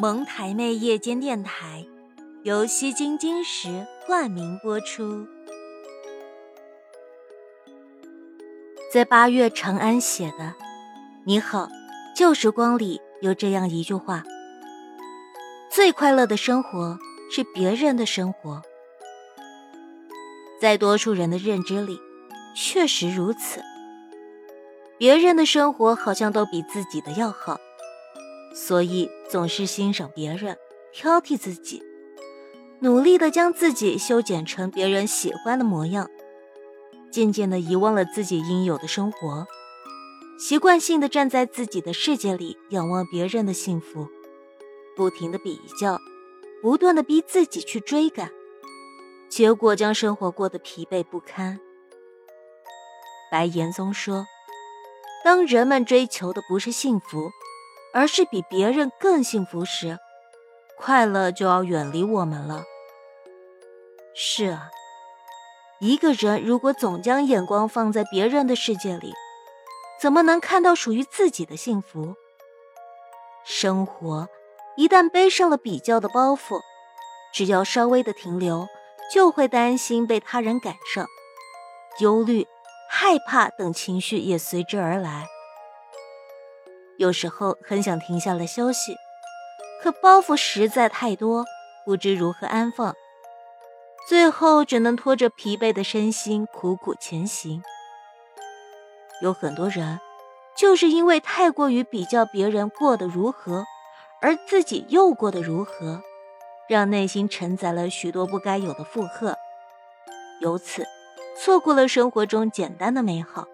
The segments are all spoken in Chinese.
蒙台妹夜间电台由西京金石冠名播出。在八月长安写的“你好，旧时光”里有这样一句话：“最快乐的生活是别人的生活。”在多数人的认知里，确实如此。别人的生活好像都比自己的要好。所以总是欣赏别人，挑剔自己，努力的将自己修剪成别人喜欢的模样，渐渐的遗忘了自己应有的生活，习惯性的站在自己的世界里仰望别人的幸福，不停的比较，不断的逼自己去追赶，结果将生活过得疲惫不堪。白岩松说：“当人们追求的不是幸福。”而是比别人更幸福时，快乐就要远离我们了。是啊，一个人如果总将眼光放在别人的世界里，怎么能看到属于自己的幸福？生活一旦背上了比较的包袱，只要稍微的停留，就会担心被他人赶上，忧虑、害怕等情绪也随之而来。有时候很想停下来休息，可包袱实在太多，不知如何安放，最后只能拖着疲惫的身心苦苦前行。有很多人，就是因为太过于比较别人过得如何，而自己又过得如何，让内心承载了许多不该有的负荷，由此错过了生活中简单的美好。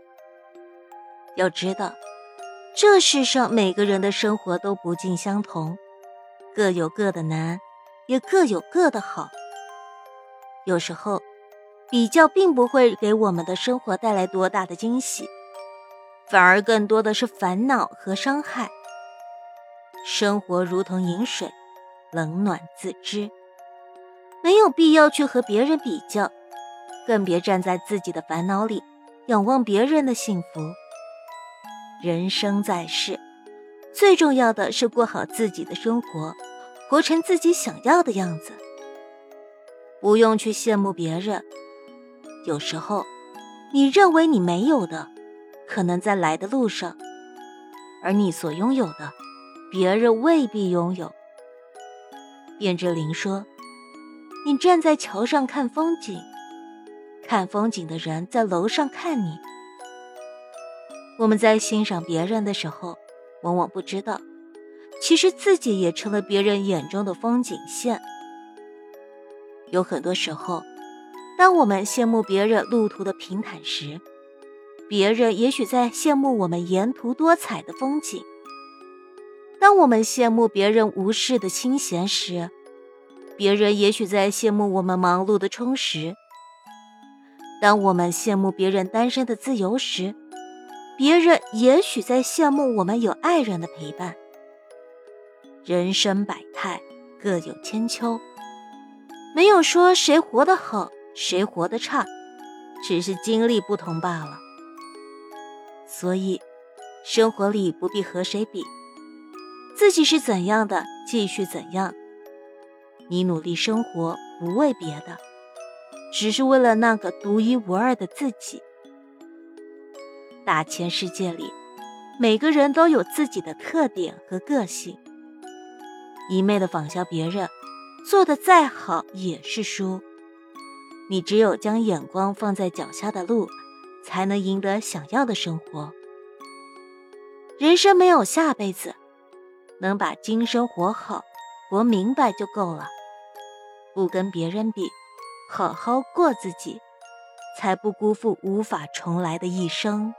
要知道。这世上每个人的生活都不尽相同，各有各的难，也各有各的好。有时候，比较并不会给我们的生活带来多大的惊喜，反而更多的是烦恼和伤害。生活如同饮水，冷暖自知，没有必要去和别人比较，更别站在自己的烦恼里仰望别人的幸福。人生在世，最重要的是过好自己的生活，活成自己想要的样子。不用去羡慕别人。有时候，你认为你没有的，可能在来的路上；而你所拥有的，别人未必拥有。卞之琳说：“你站在桥上看风景，看风景的人在楼上看你。”我们在欣赏别人的时候，往往不知道，其实自己也成了别人眼中的风景线。有很多时候，当我们羡慕别人路途的平坦时，别人也许在羡慕我们沿途多彩的风景；当我们羡慕别人无事的清闲时，别人也许在羡慕我们忙碌的充实；当我们羡慕别人单身的自由时，别人也许在羡慕我们有爱人的陪伴。人生百态，各有千秋，没有说谁活得好，谁活得差，只是经历不同罢了。所以，生活里不必和谁比，自己是怎样的，继续怎样。你努力生活，不为别的，只是为了那个独一无二的自己。大千世界里，每个人都有自己的特点和个性。一昧的仿效别人，做的再好也是输。你只有将眼光放在脚下的路，才能赢得想要的生活。人生没有下辈子，能把今生活好、活明白就够了。不跟别人比，好好过自己，才不辜负无法重来的一生。